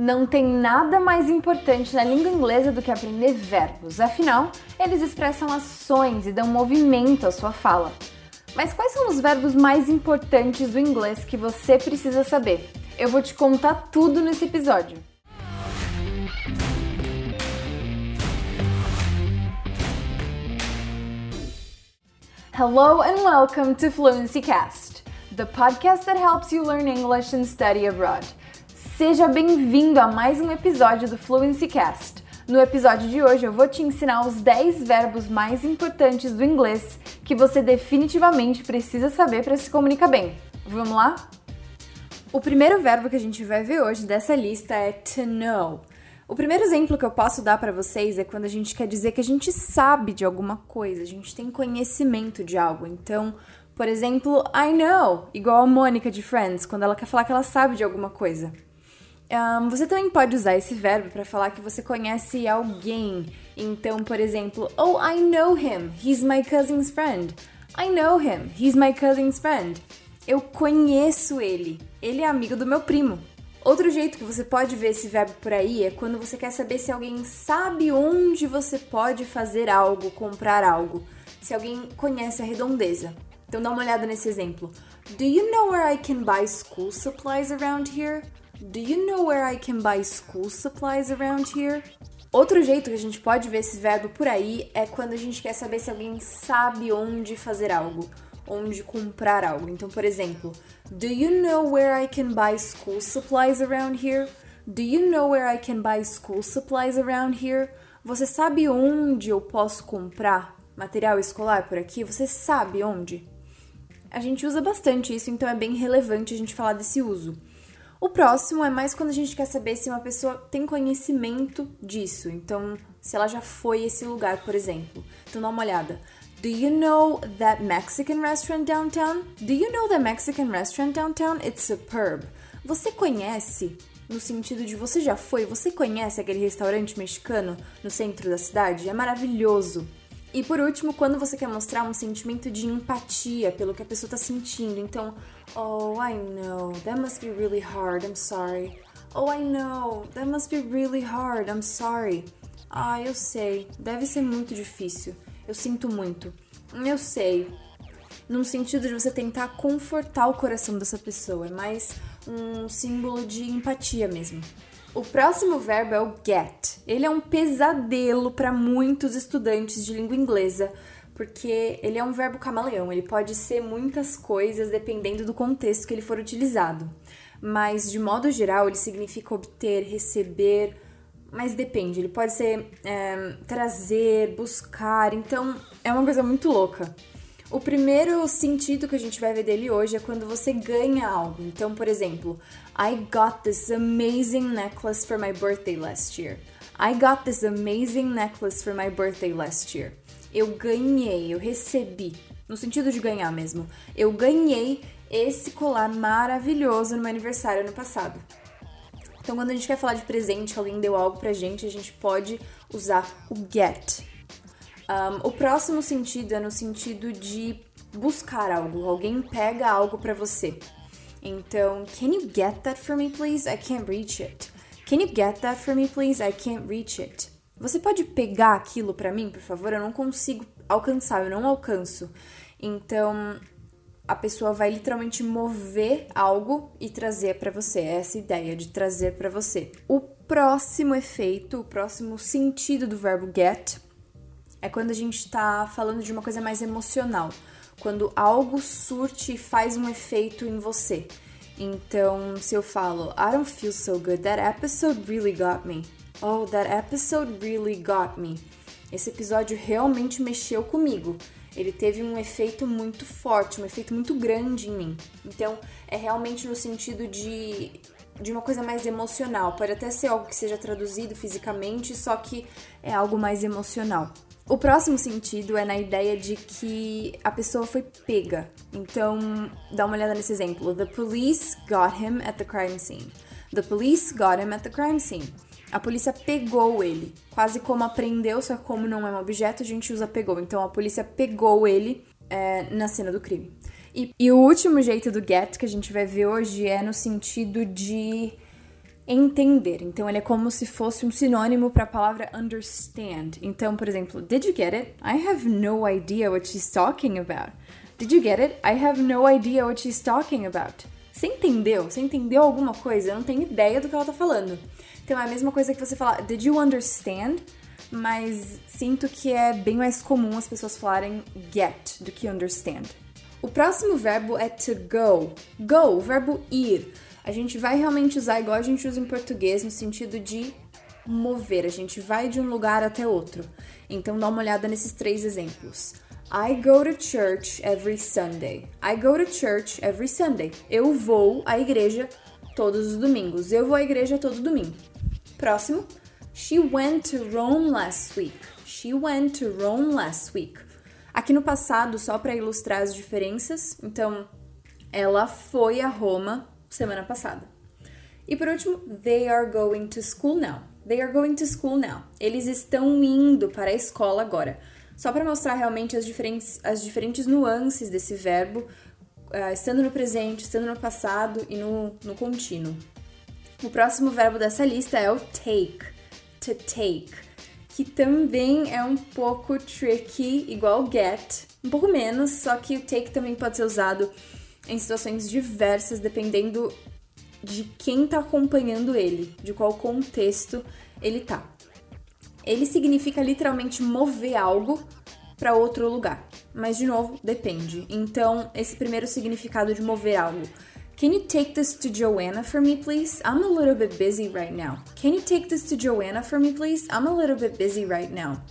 Não tem nada mais importante na língua inglesa do que aprender verbos, afinal, eles expressam ações e dão movimento à sua fala. Mas quais são os verbos mais importantes do inglês que você precisa saber? Eu vou te contar tudo nesse episódio. Hello and welcome to Fluency Cast, the podcast that helps you learn English and study abroad. Seja bem-vindo a mais um episódio do Fluency Cast. No episódio de hoje eu vou te ensinar os 10 verbos mais importantes do inglês que você definitivamente precisa saber para se comunicar bem. Vamos lá? O primeiro verbo que a gente vai ver hoje dessa lista é to know. O primeiro exemplo que eu posso dar para vocês é quando a gente quer dizer que a gente sabe de alguma coisa, a gente tem conhecimento de algo. Então, por exemplo, I know, igual a Mônica de Friends, quando ela quer falar que ela sabe de alguma coisa. Um, você também pode usar esse verbo para falar que você conhece alguém. Então, por exemplo, Oh, I know him. He's my cousin's friend. I know him. He's my cousin's friend. Eu conheço ele. Ele é amigo do meu primo. Outro jeito que você pode ver esse verbo por aí é quando você quer saber se alguém sabe onde você pode fazer algo, comprar algo. Se alguém conhece a redondeza. Então dá uma olhada nesse exemplo. Do you know where I can buy school supplies around here? Do you know where I can buy school supplies around here? Outro jeito que a gente pode ver esse verbo por aí é quando a gente quer saber se alguém sabe onde fazer algo, onde comprar algo. Então, por exemplo, Do you know where I can buy school supplies around here? Do you know where I can buy school supplies around here? Você sabe onde eu posso comprar material escolar por aqui? Você sabe onde? A gente usa bastante isso, então é bem relevante a gente falar desse uso. O próximo é mais quando a gente quer saber se uma pessoa tem conhecimento disso. Então, se ela já foi esse lugar, por exemplo. Então, dá uma olhada. Do you know that Mexican restaurant downtown? Do you know that Mexican restaurant downtown? It's superb. Você conhece? No sentido de você já foi? Você conhece aquele restaurante mexicano no centro da cidade? É maravilhoso. E por último, quando você quer mostrar um sentimento de empatia pelo que a pessoa está sentindo. Então, oh, I know, that must be really hard, I'm sorry. Oh, I know, that must be really hard, I'm sorry. Ah, eu sei, deve ser muito difícil. Eu sinto muito. Eu sei. Num sentido de você tentar confortar o coração dessa pessoa, é mais um símbolo de empatia mesmo. O próximo verbo é o get. Ele é um pesadelo para muitos estudantes de língua inglesa, porque ele é um verbo camaleão, ele pode ser muitas coisas dependendo do contexto que ele for utilizado. Mas, de modo geral, ele significa obter, receber, mas depende, ele pode ser é, trazer, buscar, então é uma coisa muito louca. O primeiro sentido que a gente vai ver dele hoje é quando você ganha algo. Então, por exemplo, I got this amazing necklace for my birthday last year. I got this amazing necklace for my birthday last year. Eu ganhei, eu recebi, no sentido de ganhar mesmo. Eu ganhei esse colar maravilhoso no meu aniversário ano passado. Então, quando a gente quer falar de presente, alguém deu algo pra gente, a gente pode usar o get. Um, o próximo sentido é no sentido de buscar algo. Alguém pega algo para você. Então, can you get that for me, please? I can't reach it. Can you get that for me, please? I can't reach it. Você pode pegar aquilo para mim, por favor? Eu não consigo alcançar, eu não alcanço. Então, a pessoa vai literalmente mover algo e trazer para você. É essa ideia de trazer para você. O próximo efeito, o próximo sentido do verbo get é quando a gente está falando de uma coisa mais emocional, quando algo surte e faz um efeito em você. Então, se eu falo, I don't feel so good, that episode really got me. Oh, that episode really got me. Esse episódio realmente mexeu comigo. Ele teve um efeito muito forte, um efeito muito grande em mim. Então, é realmente no sentido de de uma coisa mais emocional. Pode até ser algo que seja traduzido fisicamente, só que é algo mais emocional. O próximo sentido é na ideia de que a pessoa foi pega. Então, dá uma olhada nesse exemplo. The police got him at the crime scene. The police got him at the crime scene. A polícia pegou ele. Quase como aprendeu, só que como não é um objeto, a gente usa pegou. Então, a polícia pegou ele é, na cena do crime. E, e o último jeito do get que a gente vai ver hoje é no sentido de entender. Então, ele é como se fosse um sinônimo para a palavra understand. Então, por exemplo, did you get it? I have no idea what she's talking about. Did you get it? I have no idea what she's talking about. Você entendeu? Você entendeu alguma coisa? Eu não tenho ideia do que ela tá falando. Então é a mesma coisa que você falar, did you understand? Mas sinto que é bem mais comum as pessoas falarem get do que understand. O próximo verbo é to go. Go, o verbo ir. A gente vai realmente usar igual a gente usa em português, no sentido de mover. A gente vai de um lugar até outro. Então dá uma olhada nesses três exemplos. I go to church every Sunday. I go to church every Sunday. Eu vou à igreja todos os domingos. Eu vou à igreja todo domingo. Próximo. She went to Rome last week. She went to Rome last week. Aqui no passado, só para ilustrar as diferenças, então ela foi a Roma semana passada. E por último, they are going to school now. They are going to school now. Eles estão indo para a escola agora só para mostrar realmente as diferentes, as diferentes nuances desse verbo, uh, estando no presente, estando no passado e no, no contínuo. O próximo verbo dessa lista é o take, to take, que também é um pouco tricky, igual get, um pouco menos, só que o take também pode ser usado em situações diversas, dependendo de quem está acompanhando ele, de qual contexto ele tá ele significa literalmente mover algo para outro lugar. Mas de novo, depende. Então, esse primeiro significado de mover algo. Can you take this to Joanna for me, please? I'm a little bit busy right now. Can you take this to Joanna for me, please? I'm a little bit busy right now.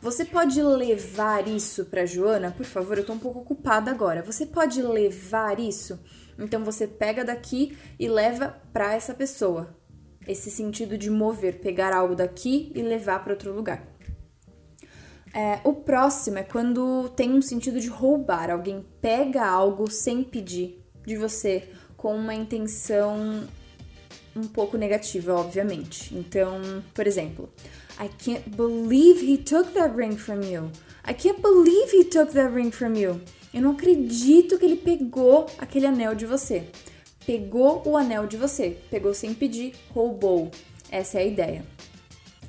Você pode levar isso para Joana? Por favor, eu tô um pouco ocupada agora. Você pode levar isso? Então você pega daqui e leva para essa pessoa esse sentido de mover, pegar algo daqui e levar para outro lugar. É, o próximo é quando tem um sentido de roubar. Alguém pega algo sem pedir de você, com uma intenção um pouco negativa, obviamente. Então, por exemplo, I can't believe he took that ring from you. I can't believe he took that ring from you. Eu não acredito que ele pegou aquele anel de você pegou o anel de você. Pegou sem pedir, roubou. Essa é a ideia.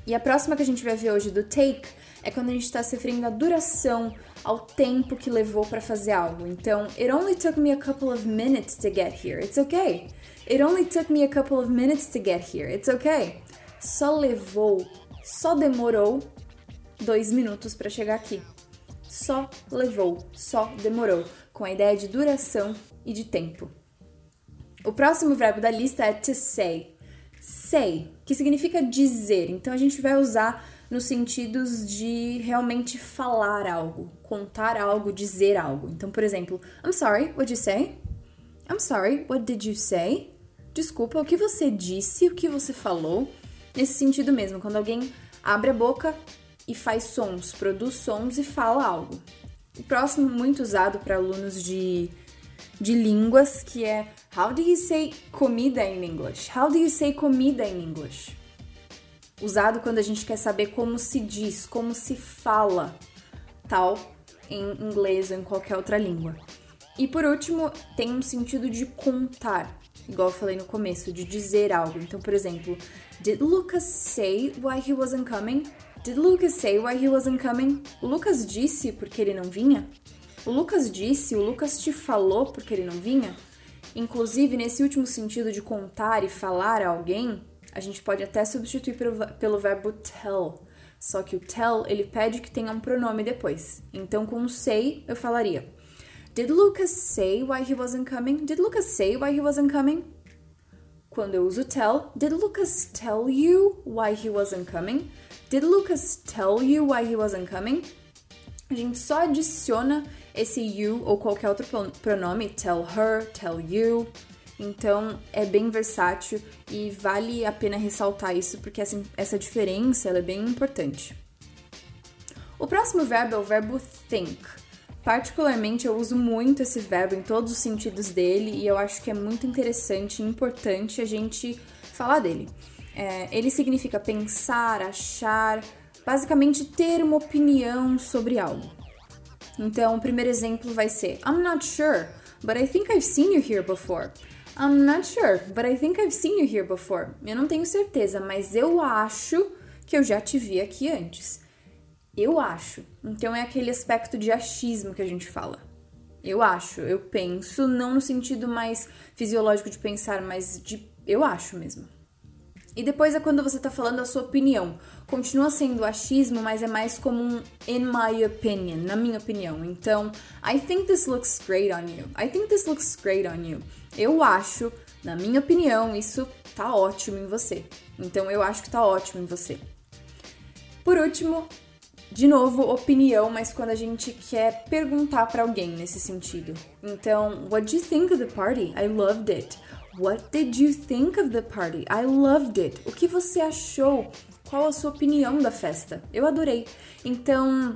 E a próxima que a gente vai ver hoje do take é quando a gente está se referindo à duração, ao tempo que levou para fazer algo. Então, it only took me a couple of minutes to get here. It's okay. It only took me a couple of minutes to get here. It's okay. Só levou, só demorou dois minutos para chegar aqui. Só levou, só demorou, com a ideia de duração e de tempo. O próximo verbo da lista é to say. Say, que significa dizer. Então a gente vai usar nos sentidos de realmente falar algo, contar algo, dizer algo. Então, por exemplo, I'm sorry, what did you say? I'm sorry, what did you say? Desculpa, o que você disse, o que você falou? Nesse sentido mesmo, quando alguém abre a boca e faz sons, produz sons e fala algo. O próximo, muito usado para alunos de de línguas, que é How do you say comida in English? How do you say comida in English? Usado quando a gente quer saber como se diz, como se fala tal em inglês ou em qualquer outra língua. E por último, tem um sentido de contar, igual eu falei no começo, de dizer algo. Então, por exemplo, Did Lucas say why he wasn't coming? Did Lucas say why he wasn't coming? O Lucas disse porque ele não vinha? O Lucas disse, o Lucas te falou porque ele não vinha? Inclusive, nesse último sentido de contar e falar a alguém, a gente pode até substituir pelo, pelo verbo tell. Só que o tell, ele pede que tenha um pronome depois. Então, com o say, eu falaria Did Lucas say why he wasn't coming? Did Lucas say why he wasn't coming? Quando eu uso tell, did Lucas tell you why he wasn't coming? Did Lucas tell you why he wasn't coming? A gente só adiciona esse you ou qualquer outro pronome, tell her, tell you. Então é bem versátil e vale a pena ressaltar isso porque essa, essa diferença é bem importante. O próximo verbo é o verbo think. Particularmente eu uso muito esse verbo em todos os sentidos dele e eu acho que é muito interessante e importante a gente falar dele. É, ele significa pensar, achar, basicamente ter uma opinião sobre algo. Então, o primeiro exemplo vai ser: I'm not sure, but I think I've seen you here before. I'm not sure, but I think I've seen you here before. Eu não tenho certeza, mas eu acho que eu já te vi aqui antes. Eu acho. Então é aquele aspecto de achismo que a gente fala. Eu acho, eu penso, não no sentido mais fisiológico de pensar, mas de eu acho mesmo. E depois é quando você tá falando a sua opinião. Continua sendo achismo, mas é mais como um in my opinion, na minha opinião. Então, I think this looks great on you. I think this looks great on you. Eu acho, na minha opinião, isso tá ótimo em você. Então, eu acho que tá ótimo em você. Por último, de novo, opinião, mas quando a gente quer perguntar para alguém nesse sentido. Então, what do you think of the party? I loved it. What did you think of the party? I loved it. O que você achou? Qual a sua opinião da festa? Eu adorei. Então,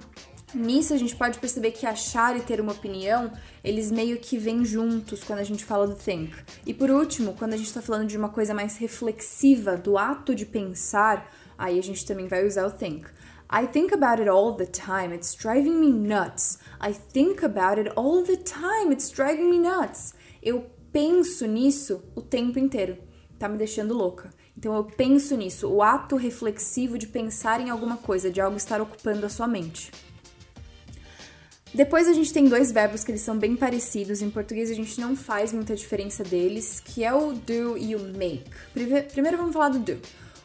nisso a gente pode perceber que achar e ter uma opinião, eles meio que vêm juntos quando a gente fala do think. E por último, quando a gente está falando de uma coisa mais reflexiva, do ato de pensar, aí a gente também vai usar o think. I think about it all the time. It's driving me nuts. I think about it all the time. It's driving me nuts. Eu penso nisso o tempo inteiro. Tá me deixando louca. Então eu penso nisso, o ato reflexivo de pensar em alguma coisa, de algo estar ocupando a sua mente. Depois a gente tem dois verbos que eles são bem parecidos, em português a gente não faz muita diferença deles, que é o do e o make. Primeiro vamos falar do do.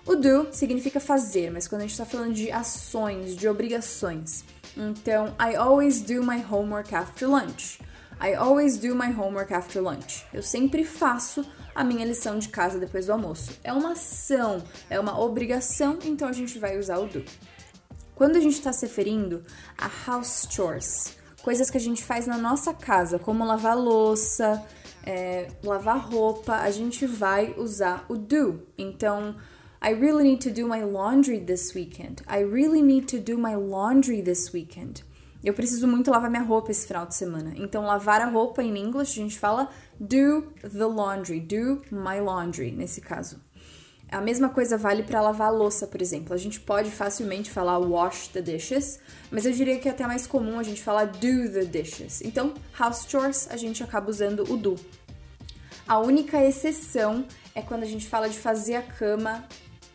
O do significa fazer, mas quando a gente está falando de ações, de obrigações. Então, I always do my homework after lunch. I always do my homework after lunch. Eu sempre faço a minha lição de casa depois do almoço. É uma ação, é uma obrigação, então a gente vai usar o do. Quando a gente está se referindo a house chores, coisas que a gente faz na nossa casa, como lavar louça, é, lavar roupa, a gente vai usar o do. Então, I really need to do my laundry this weekend. I really need to do my laundry this weekend. Eu preciso muito lavar minha roupa esse final de semana. Então, lavar a roupa em inglês a gente fala do the laundry, do my laundry, nesse caso. A mesma coisa vale para lavar a louça, por exemplo. A gente pode facilmente falar wash the dishes, mas eu diria que é até mais comum a gente falar do the dishes. Então, house chores, a gente acaba usando o do. A única exceção é quando a gente fala de fazer a cama,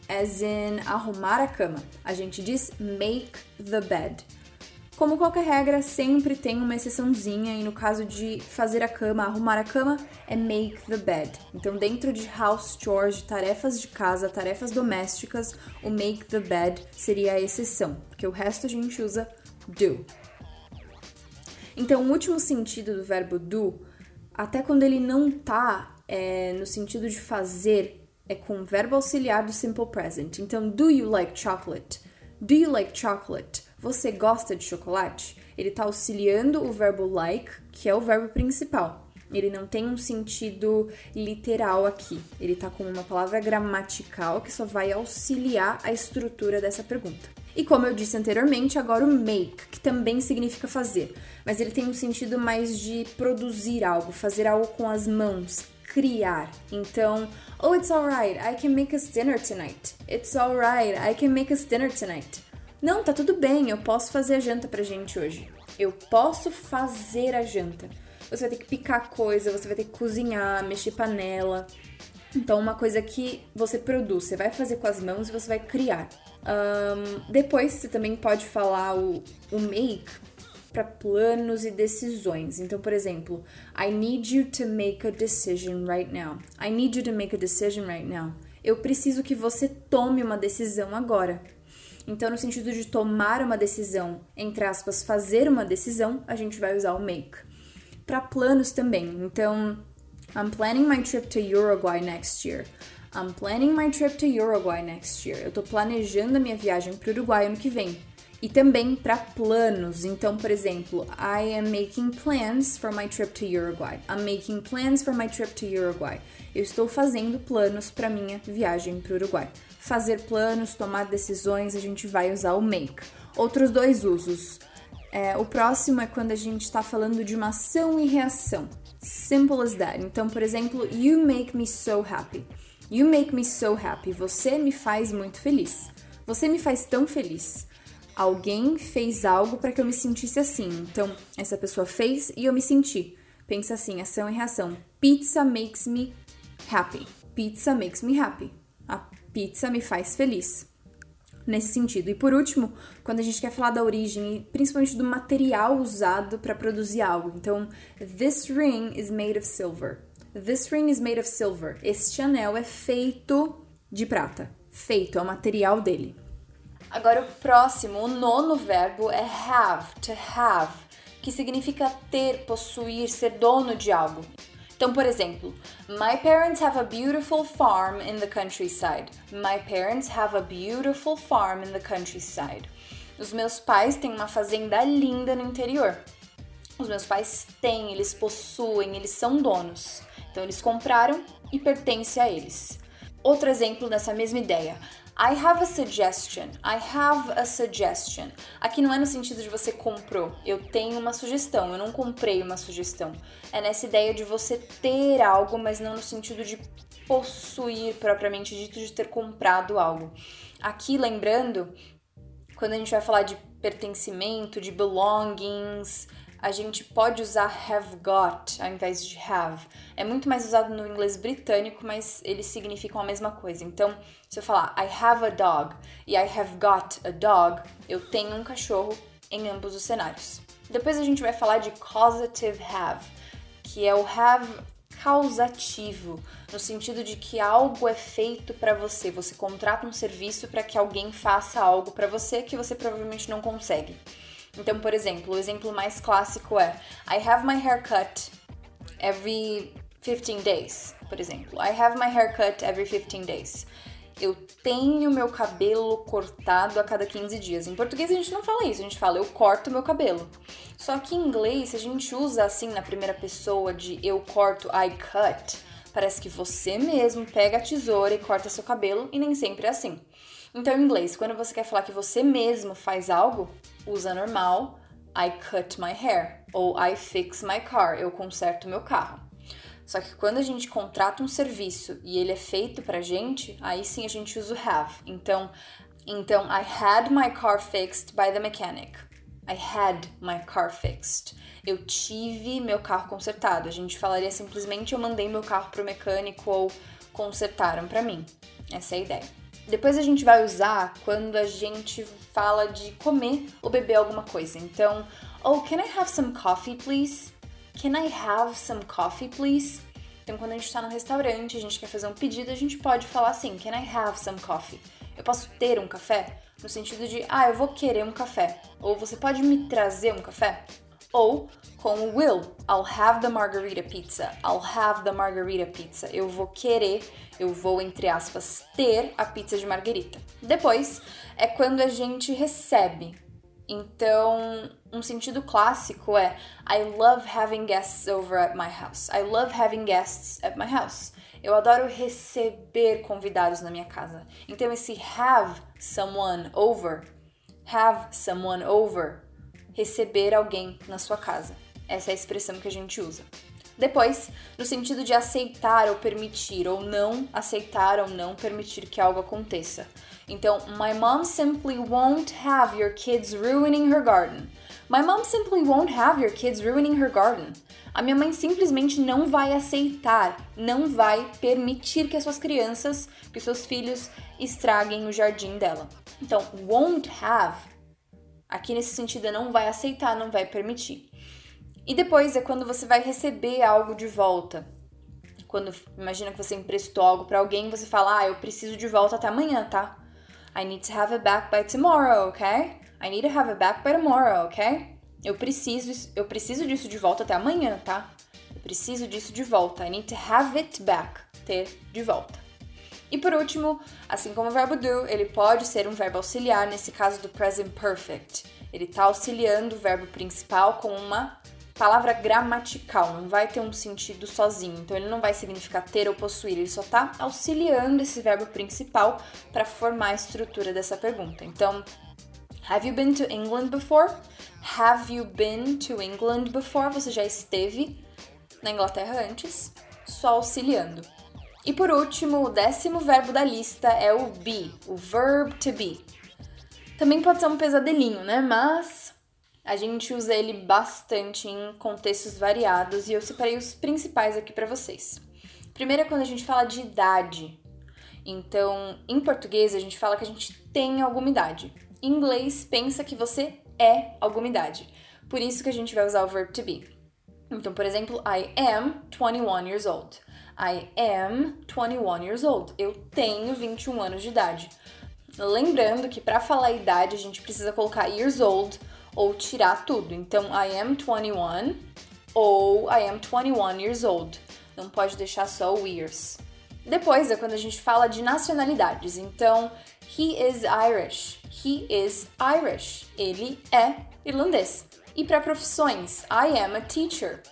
as in arrumar a cama. A gente diz make the bed. Como qualquer regra, sempre tem uma exceçãozinha, e no caso de fazer a cama, arrumar a cama, é make the bed. Então, dentro de house chores, de tarefas de casa, tarefas domésticas, o make the bed seria a exceção, porque o resto a gente usa do. Então, o último sentido do verbo do, até quando ele não tá é, no sentido de fazer, é com o verbo auxiliar do simple present. Então, do you like chocolate? Do you like chocolate? Você gosta de chocolate? Ele está auxiliando o verbo like, que é o verbo principal. Ele não tem um sentido literal aqui. Ele está com uma palavra gramatical que só vai auxiliar a estrutura dessa pergunta. E como eu disse anteriormente, agora o make, que também significa fazer, mas ele tem um sentido mais de produzir algo, fazer algo com as mãos, criar. Então, oh, it's alright, I can make us dinner tonight. It's alright, I can make us dinner tonight. Não, tá tudo bem, eu posso fazer a janta pra gente hoje. Eu posso fazer a janta. Você vai ter que picar coisa, você vai ter que cozinhar, mexer panela. Então, uma coisa que você produz, você vai fazer com as mãos e você vai criar. Um, depois, você também pode falar o, o make para planos e decisões. Então, por exemplo, I need you to make a decision right now. I need you to make a decision right now. Eu preciso que você tome uma decisão agora. Então, no sentido de tomar uma decisão, entre aspas, fazer uma decisão, a gente vai usar o make. Para planos também. Então, I'm planning my trip to Uruguay next year. I'm planning my trip to Uruguay next year. Eu tô planejando a minha viagem para o Uruguai ano que vem. E também para planos. Então, por exemplo, I am making plans for my trip to Uruguay. I'm making plans for my trip to Uruguay. Eu estou fazendo planos para minha viagem para o Uruguai fazer planos, tomar decisões, a gente vai usar o make. Outros dois usos. É, o próximo é quando a gente está falando de uma ação e reação. Simple as that. Então, por exemplo, you make me so happy. You make me so happy. Você me faz muito feliz. Você me faz tão feliz. Alguém fez algo para que eu me sentisse assim. Então, essa pessoa fez e eu me senti. Pensa assim, ação e reação. Pizza makes me happy. Pizza makes me happy. A pizza me faz feliz. Nesse sentido. E por último, quando a gente quer falar da origem e principalmente do material usado para produzir algo. Então, this ring is made of silver. This ring is made of silver. Este anel é feito de prata. Feito, é o material dele. Agora o próximo, o nono verbo é have, to have, que significa ter, possuir, ser dono de algo. Então, por exemplo, My parents have a beautiful farm in the countryside. My parents have a beautiful farm in the countryside. Os meus pais têm uma fazenda linda no interior. Os meus pais têm, eles possuem, eles são donos. Então, eles compraram e pertence a eles. Outro exemplo dessa mesma ideia. I have a suggestion. I have a suggestion. Aqui não é no sentido de você comprou. Eu tenho uma sugestão. Eu não comprei uma sugestão. É nessa ideia de você ter algo, mas não no sentido de possuir propriamente dito de ter comprado algo. Aqui lembrando, quando a gente vai falar de pertencimento, de belongings, a gente pode usar have got ao invés de have. É muito mais usado no inglês britânico, mas eles significam a mesma coisa. Então, se eu falar I have a dog e I have got a dog, eu tenho um cachorro em ambos os cenários. Depois a gente vai falar de causative have, que é o have causativo, no sentido de que algo é feito para você. Você contrata um serviço para que alguém faça algo para você que você provavelmente não consegue. Então, por exemplo, o exemplo mais clássico é I have my hair cut every 15 days, por exemplo. I have my hair cut every 15 days. Eu tenho meu cabelo cortado a cada 15 dias. Em português a gente não fala isso, a gente fala eu corto meu cabelo. Só que em inglês, se a gente usa assim na primeira pessoa de eu corto, I cut, parece que você mesmo pega a tesoura e corta seu cabelo e nem sempre é assim. Então, em inglês, quando você quer falar que você mesmo faz algo, usa normal I cut my hair ou I fix my car, eu conserto meu carro. Só que quando a gente contrata um serviço e ele é feito pra gente, aí sim a gente usa o have. Então, então I had my car fixed by the mechanic. I had my car fixed. Eu tive meu carro consertado. A gente falaria simplesmente eu mandei meu carro pro mecânico ou consertaram para mim. Essa é a ideia. Depois a gente vai usar quando a gente fala de comer ou beber alguma coisa. Então, oh, can I have some coffee, please? Can I have some coffee, please? Então, quando a gente está no restaurante, a gente quer fazer um pedido, a gente pode falar assim: Can I have some coffee? Eu posso ter um café? No sentido de, ah, eu vou querer um café. Ou você pode me trazer um café? Ou com will, I'll have the margarita pizza. I'll have the margarita pizza. Eu vou querer, eu vou, entre aspas, ter a pizza de margarita. Depois é quando a gente recebe. Então, um sentido clássico é I love having guests over at my house. I love having guests at my house. Eu adoro receber convidados na minha casa. Então, esse have someone over, have someone over receber alguém na sua casa. Essa é a expressão que a gente usa. Depois, no sentido de aceitar ou permitir, ou não aceitar ou não permitir que algo aconteça. Então, my mom simply won't have your kids ruining her garden. My mom simply won't have your kids ruining her garden. A minha mãe simplesmente não vai aceitar, não vai permitir que as suas crianças, que os seus filhos estraguem o jardim dela. Então, won't have Aqui nesse sentido não vai aceitar, não vai permitir. E depois é quando você vai receber algo de volta. Quando imagina que você emprestou algo para alguém, você fala: "Ah, eu preciso de volta até amanhã, tá? I need to have it back by tomorrow, okay? I need to have it back by tomorrow, okay? Eu preciso, eu preciso disso de volta até amanhã, tá? Eu preciso disso de volta. I need to have it back, ter de volta. E por último, assim como o verbo do, ele pode ser um verbo auxiliar, nesse caso do present perfect. Ele está auxiliando o verbo principal com uma palavra gramatical, não vai ter um sentido sozinho. Então ele não vai significar ter ou possuir, ele só está auxiliando esse verbo principal para formar a estrutura dessa pergunta. Então, have you been to England before? Have you been to England before? Você já esteve na Inglaterra antes? Só auxiliando. E por último, o décimo verbo da lista é o be, o verb to be. Também pode ser um pesadelinho, né? Mas a gente usa ele bastante em contextos variados e eu separei os principais aqui para vocês. Primeiro é quando a gente fala de idade. Então, em português, a gente fala que a gente tem alguma idade. Em inglês, pensa que você é alguma idade. Por isso que a gente vai usar o verb to be. Então, por exemplo, I am 21 years old. I am 21 years old. Eu tenho 21 anos de idade. Lembrando que para falar idade a gente precisa colocar years old ou tirar tudo. Então, I am 21 ou I am 21 years old. Não pode deixar só o years. Depois é quando a gente fala de nacionalidades. Então, he is Irish. He is Irish. Ele é irlandês. E para profissões, I am a teacher.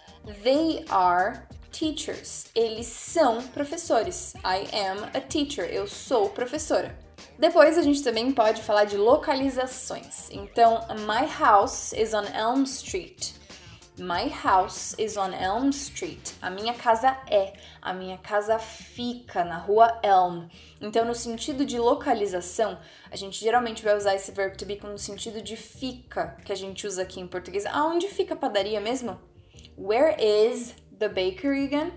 They are teachers. Eles são professores. I am a teacher. Eu sou professora. Depois a gente também pode falar de localizações. Então, my house is on Elm Street. My house is on Elm Street. A minha casa é, a minha casa fica na rua Elm. Então, no sentido de localização, a gente geralmente vai usar esse verbo to be no sentido de fica, que a gente usa aqui em português. Aonde fica a padaria mesmo? Where is the bakery again?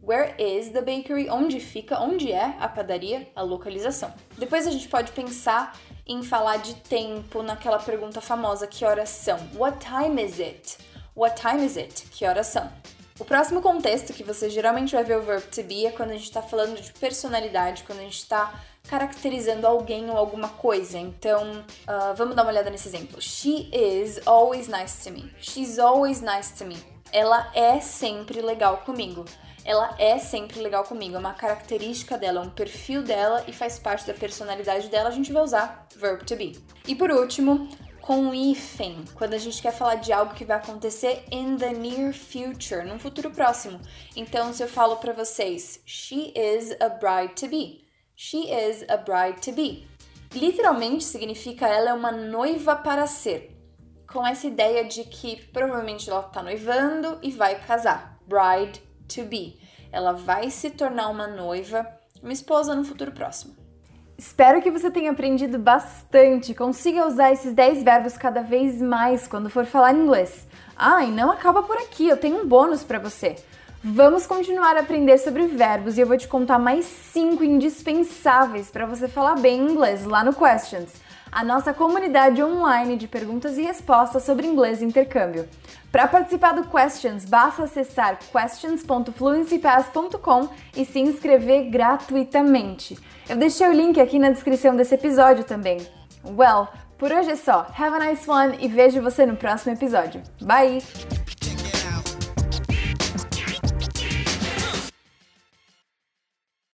Where is the bakery? Onde fica? Onde é a padaria? A localização. Depois a gente pode pensar em falar de tempo naquela pergunta famosa: que horas são? What time is it? What time is it? Que horas são? O próximo contexto que você geralmente vai ver o verbo to be é quando a gente está falando de personalidade, quando a gente está caracterizando alguém ou alguma coisa. Então, uh, vamos dar uma olhada nesse exemplo. She is always nice to me. She's always nice to me. Ela é sempre legal comigo. Ela é sempre legal comigo. É uma característica dela, é um perfil dela e faz parte da personalidade dela. A gente vai usar verb to be. E por último, com hífen, quando a gente quer falar de algo que vai acontecer in the near future, num futuro próximo. Então, se eu falo para vocês, she is a bride to be. She is a bride to be. Literalmente significa ela é uma noiva para ser. Com essa ideia de que provavelmente ela tá noivando e vai casar. Bride to be. Ela vai se tornar uma noiva, uma esposa no futuro próximo. Espero que você tenha aprendido bastante, consiga usar esses 10 verbos cada vez mais quando for falar inglês. Ah, e não acaba por aqui, eu tenho um bônus para você. Vamos continuar a aprender sobre verbos e eu vou te contar mais 5 indispensáveis para você falar bem inglês lá no Questions, a nossa comunidade online de perguntas e respostas sobre inglês e intercâmbio. Para participar do Questions, basta acessar questions.fluencypass.com e se inscrever gratuitamente. Eu deixei o link aqui na descrição desse episódio também. Well, por hoje é só. Have a nice one e vejo você no próximo episódio. Bye!